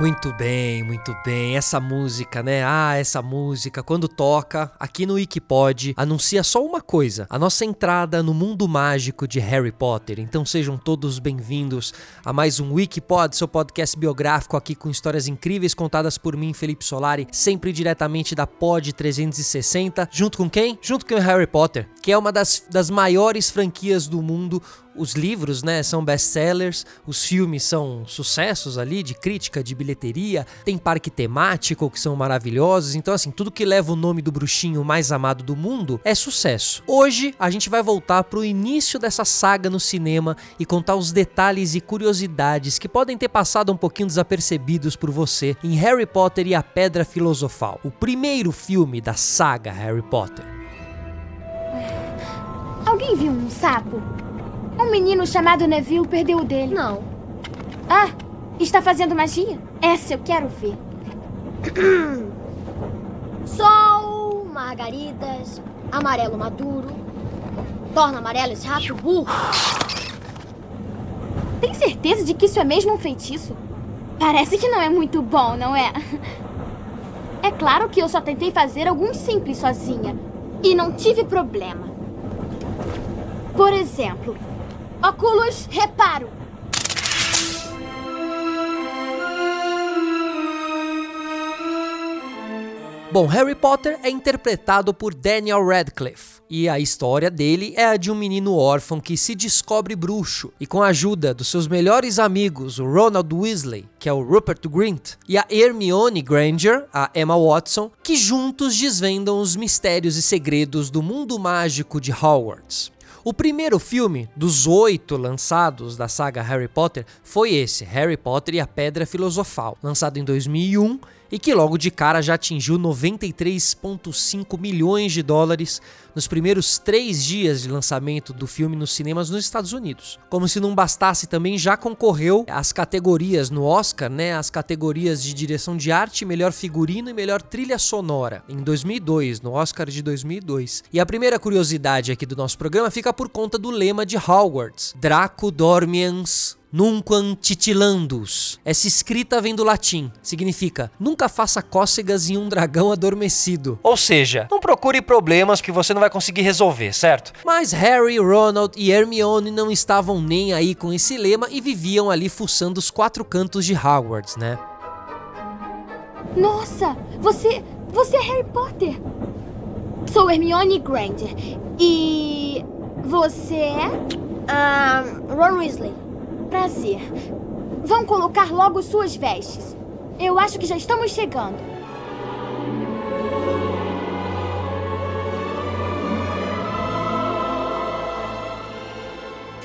Muito bem, muito bem. Essa música, né? Ah, essa música, quando toca aqui no Wikipod, anuncia só uma coisa: a nossa entrada no mundo mágico de Harry Potter. Então sejam todos bem-vindos a mais um Wikipod, seu podcast biográfico aqui com histórias incríveis contadas por mim, Felipe Solari, sempre diretamente da Pod 360. Junto com quem? Junto com o Harry Potter, que é uma das, das maiores franquias do mundo os livros, né, são best-sellers, os filmes são sucessos ali de crítica, de bilheteria, tem parque temático que são maravilhosos, então assim, tudo que leva o nome do bruxinho mais amado do mundo é sucesso. Hoje a gente vai voltar pro início dessa saga no cinema e contar os detalhes e curiosidades que podem ter passado um pouquinho desapercebidos por você em Harry Potter e a Pedra Filosofal, o primeiro filme da saga Harry Potter. Alguém viu um sapo? Um menino chamado Neville perdeu o dele. Não. Ah, está fazendo magia? Essa eu quero ver. Sol, margaridas, amarelo maduro. Torna amarelo esse rato burro. Tem certeza de que isso é mesmo um feitiço? Parece que não é muito bom, não é? É claro que eu só tentei fazer alguns simples sozinha. E não tive problema. Por exemplo, óculos reparo. Bom, Harry Potter é interpretado por Daniel Radcliffe. E a história dele é a de um menino órfão que se descobre bruxo e com a ajuda dos seus melhores amigos, o Ronald Weasley, que é o Rupert Grint, e a Hermione Granger, a Emma Watson, que juntos desvendam os mistérios e segredos do mundo mágico de Hogwarts. O primeiro filme dos oito lançados da saga Harry Potter foi esse, Harry Potter e a Pedra Filosofal, lançado em 2001 e que logo de cara já atingiu 93,5 milhões de dólares nos primeiros três dias de lançamento do filme nos cinemas nos Estados Unidos. Como se não bastasse, também já concorreu às categorias no Oscar, né? As categorias de direção de arte, melhor figurino e melhor trilha sonora em 2002, no Oscar de 2002. E a primeira curiosidade aqui do nosso programa fica por conta do lema de Hogwarts: Draco Dormiens Nunquam titilandus. Essa escrita vem do latim. Significa nunca faça cócegas em um dragão adormecido. Ou seja, não procure problemas que você não vai conseguir resolver, certo? Mas Harry, Ronald e Hermione não estavam nem aí com esse lema e viviam ali fuçando os quatro cantos de Hogwarts, né? Nossa, você. Você é Harry Potter. Sou Hermione Granger. E. Você é? Ah, Ron Weasley. Prazer. Vão colocar logo suas vestes. Eu acho que já estamos chegando.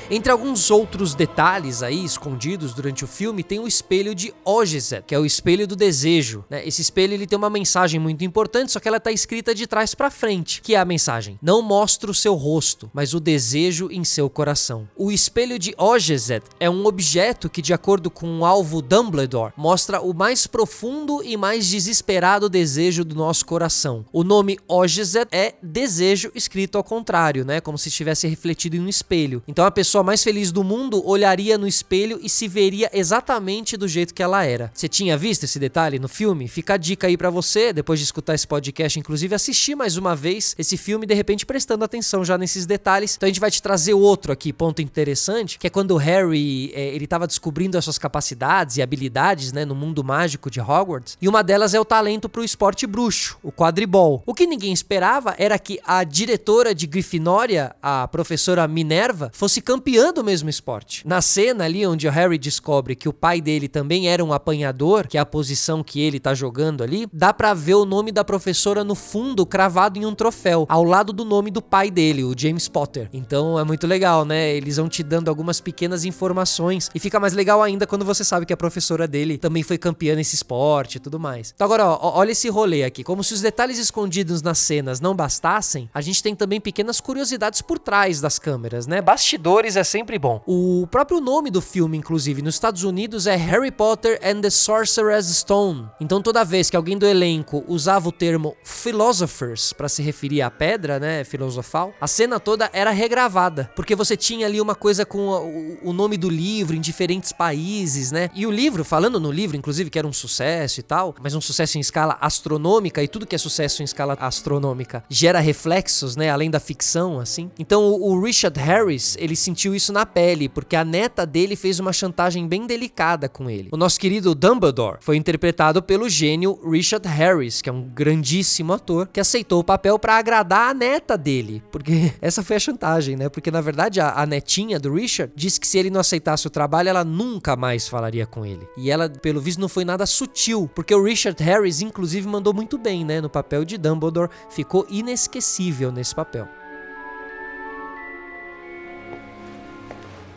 Entre alguns outros detalhes aí escondidos durante o filme tem o espelho de Ogizet, que é o espelho do desejo. Né? Esse espelho ele tem uma mensagem muito importante, só que ela está escrita de trás para frente, que é a mensagem: não mostre o seu rosto, mas o desejo em seu coração. O espelho de Ogizet é um objeto que, de acordo com o alvo Dumbledore, mostra o mais profundo e mais desesperado desejo do nosso coração. O nome Ogizet é desejo escrito ao contrário, né? Como se estivesse refletido em um espelho. Então a pessoa mais feliz do mundo olharia no espelho e se veria exatamente do jeito que ela era. Você tinha visto esse detalhe no filme? Fica a dica aí para você, depois de escutar esse podcast, inclusive assistir mais uma vez esse filme, de repente prestando atenção já nesses detalhes. Então a gente vai te trazer outro aqui, ponto interessante, que é quando o Harry é, ele tava descobrindo as suas capacidades e habilidades, né, no mundo mágico de Hogwarts. E uma delas é o talento pro esporte bruxo, o quadribol. O que ninguém esperava era que a diretora de Grifinória, a professora Minerva, fosse campeã do mesmo esporte. Na cena ali onde o Harry descobre que o pai dele também era um apanhador, que é a posição que ele tá jogando ali, dá pra ver o nome da professora no fundo cravado em um troféu, ao lado do nome do pai dele, o James Potter. Então é muito legal, né? Eles vão te dando algumas pequenas informações e fica mais legal ainda quando você sabe que a professora dele também foi campeã nesse esporte e tudo mais. Então agora, ó, olha esse rolê aqui. Como se os detalhes escondidos nas cenas não bastassem, a gente tem também pequenas curiosidades por trás das câmeras, né? Bastidores é sempre bom. O próprio nome do filme, inclusive, nos Estados Unidos é Harry Potter and the Sorcerer's Stone. Então toda vez que alguém do elenco usava o termo philosophers para se referir à pedra, né, filosofal, a cena toda era regravada, porque você tinha ali uma coisa com o, nome do livro em diferentes países, né? E o livro, falando no livro, inclusive, que era um sucesso e tal, mas um sucesso em escala astronômica e tudo que é sucesso em escala astronômica gera reflexos, né, além da ficção, assim. Então o Richard Harris, ele sentiu isso na pele, porque a neta dele fez uma chantagem bem delicada com ele. O nosso querido Dumbledore foi interpretado pelo gênio Richard Harris, que é um grandíssimo ator, que aceitou o papel para agradar a neta dele, porque essa foi a chantagem, né? Porque na verdade a, a netinha do Richard disse que se ele não aceitasse o trabalho, ela nunca mais falaria com ele. E ela, pelo visto, não foi nada sutil, porque o Richard Harris, inclusive, mandou muito bem, né? No papel de Dumbledore, ficou inesquecível nesse papel.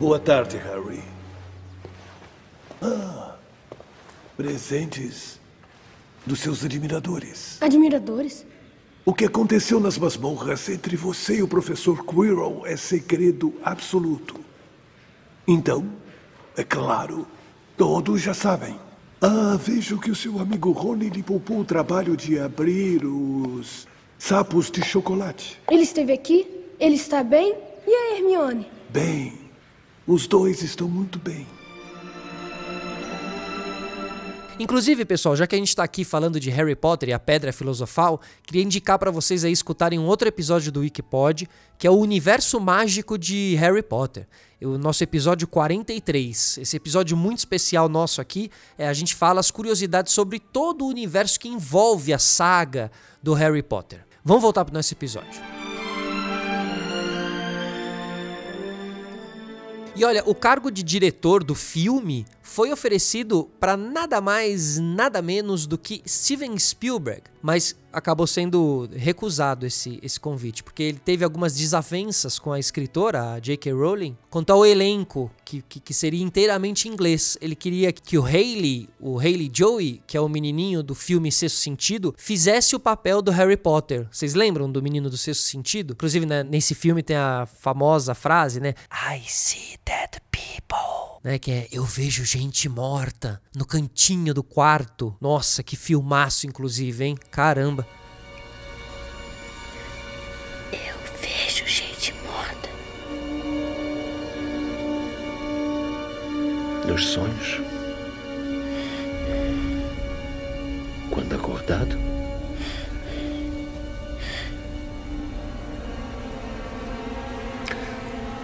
Boa tarde, Harry. Ah, presentes dos seus admiradores. Admiradores? O que aconteceu nas masmorras entre você e o professor Quirrell é segredo absoluto. Então, é claro, todos já sabem. Ah, vejo que o seu amigo Rony lhe poupou o trabalho de abrir os sapos de chocolate. Ele esteve aqui? Ele está bem? E a Hermione? Bem, os dois estão muito bem. Inclusive, pessoal, já que a gente tá aqui falando de Harry Potter e a Pedra Filosofal, queria indicar para vocês aí escutarem um outro episódio do Wikipod, que é o Universo Mágico de Harry Potter. O nosso episódio 43. Esse episódio muito especial nosso aqui, é a gente fala as curiosidades sobre todo o universo que envolve a saga do Harry Potter. Vamos voltar pro nosso episódio. E olha, o cargo de diretor do filme foi oferecido para nada mais, nada menos do que Steven Spielberg, mas acabou sendo recusado esse, esse convite, porque ele teve algumas desavenças com a escritora, a J.K. Rowling, quanto ao elenco, que, que, que, seria inteiramente inglês. Ele queria que o Haley, o Haley Joey, que é o menininho do filme Sexto Sentido, fizesse o papel do Harry Potter. Vocês lembram do menino do Sexto Sentido? Inclusive, né, nesse filme tem a famosa frase, né? I see dead people. Né, que é eu vejo gente morta no cantinho do quarto. Nossa, que filmaço, inclusive, hein? Caramba. Eu vejo gente morta. Nos sonhos? Quando acordado?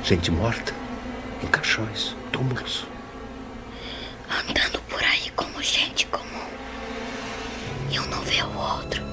Gente morta? Caixões, túmulos. Andando por aí como gente comum. E um não vê o outro.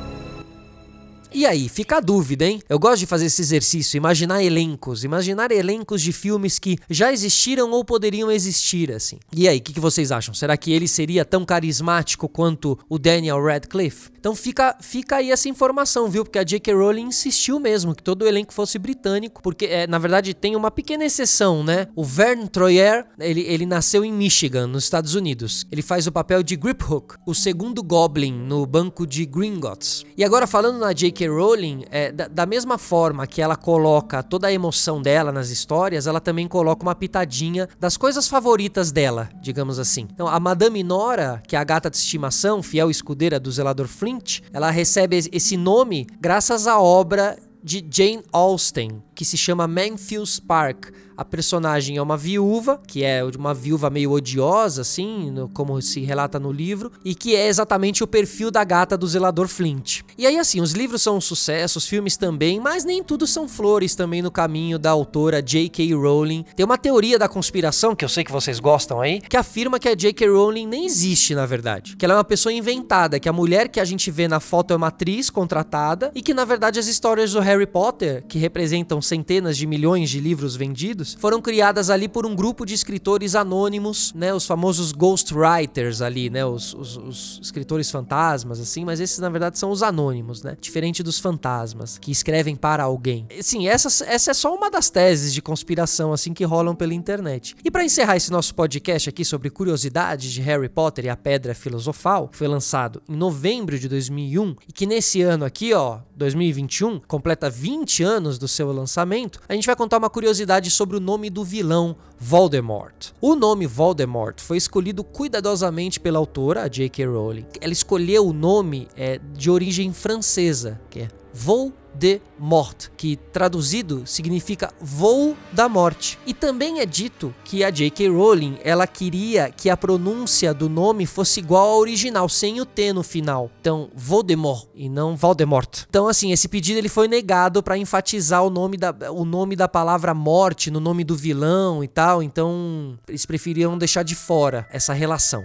E aí, fica a dúvida, hein? Eu gosto de fazer esse exercício, imaginar elencos, imaginar elencos de filmes que já existiram ou poderiam existir, assim. E aí, o que, que, vocês acham? Será que ele seria tão carismático quanto o Daniel Radcliffe? Então fica, fica aí essa informação, viu? Porque a J.K. Rowling insistiu mesmo que todo o elenco fosse britânico, porque é, na verdade tem uma pequena exceção, né? O Vern Troyer, ele, ele nasceu em Michigan, nos Estados Unidos. Ele faz o papel de Griphook, o segundo Goblin no banco de Gringotts. E agora falando na J.K. Rowling, é, da, da, mesma forma que ela coloca toda a emoção dela nas histórias, ela também coloca uma pitadinha das coisas favoritas dela, digamos assim. Então, a Madame Nora, que é a gata de estimação, fiel escudeira do zelador Flint, ela recebe esse nome graças à obra de Jane Austen, que se chama Manfield Park, a personagem é uma viúva, que é uma viúva meio odiosa, assim, no, como se relata no livro, e que é exatamente o perfil da gata do zelador Flint. E aí, assim, os livros são um sucesso, os filmes também, mas nem tudo são flores também no caminho da autora J.K. Rowling. Tem uma teoria da conspiração, que eu sei que vocês gostam aí, que afirma que a J.K. Rowling nem existe, na verdade. Que ela é uma pessoa inventada, que a mulher que a gente vê na foto é uma atriz contratada, e que, na verdade, as histórias do Harry Potter, que representam centenas de milhões de livros vendidos, foram criadas ali por um grupo de escritores anônimos, né? Os famosos ghostwriters ali, né? Os, os, os, escritores fantasmas, assim, mas esses na verdade são os anônimos, né? Diferente dos fantasmas, que escrevem para alguém. Sim, essa, essa é só uma das teses de conspiração, assim, que rolam pela internet. E para encerrar esse nosso podcast aqui sobre curiosidades de Harry Potter e a Pedra Filosofal, que foi lançado em novembro de 2001 e que nesse ano aqui, ó, 2021, completa 20 anos do seu lançamento, a gente vai contar uma curiosidade sobre o nome do vilão Voldemort. O nome Voldemort foi escolhido cuidadosamente pela autora, J.K. Rowling. Ela escolheu o nome é, de origem francesa, que é Voldemort de Mort, que traduzido significa voo da morte. E também é dito que a J.K. Rowling ela queria que a pronúncia do nome fosse igual ao original, sem o T no final. Então, Voldemort e não Voldemort. Então, assim, esse pedido ele foi negado para enfatizar o nome, da, o nome da palavra morte no nome do vilão e tal. Então, eles preferiram deixar de fora essa relação.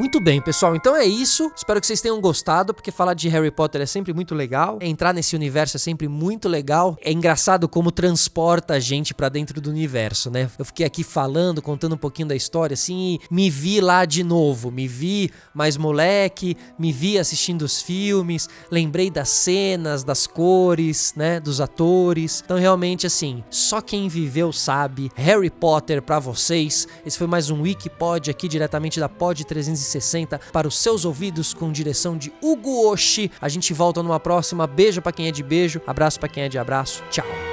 Muito bem, pessoal. Então é isso. Espero que vocês tenham gostado, porque falar de Harry Potter é sempre muito legal. Entrar nesse universo é sempre muito legal. É engraçado como transporta a gente para dentro do universo, né? Eu fiquei aqui falando, contando um pouquinho da história, assim, e me vi lá de novo. Me vi mais moleque, me vi assistindo os filmes, lembrei das cenas, das cores, né? Dos atores. Então, realmente, assim, só quem viveu sabe. Harry Potter para vocês. Esse foi mais um Wikipod aqui diretamente da Pod 360 para os seus ouvidos com direção de Hugo Oshi. A gente volta numa próxima. Beijo para quem é de beijo, abraço para quem é de abraço. Tchau.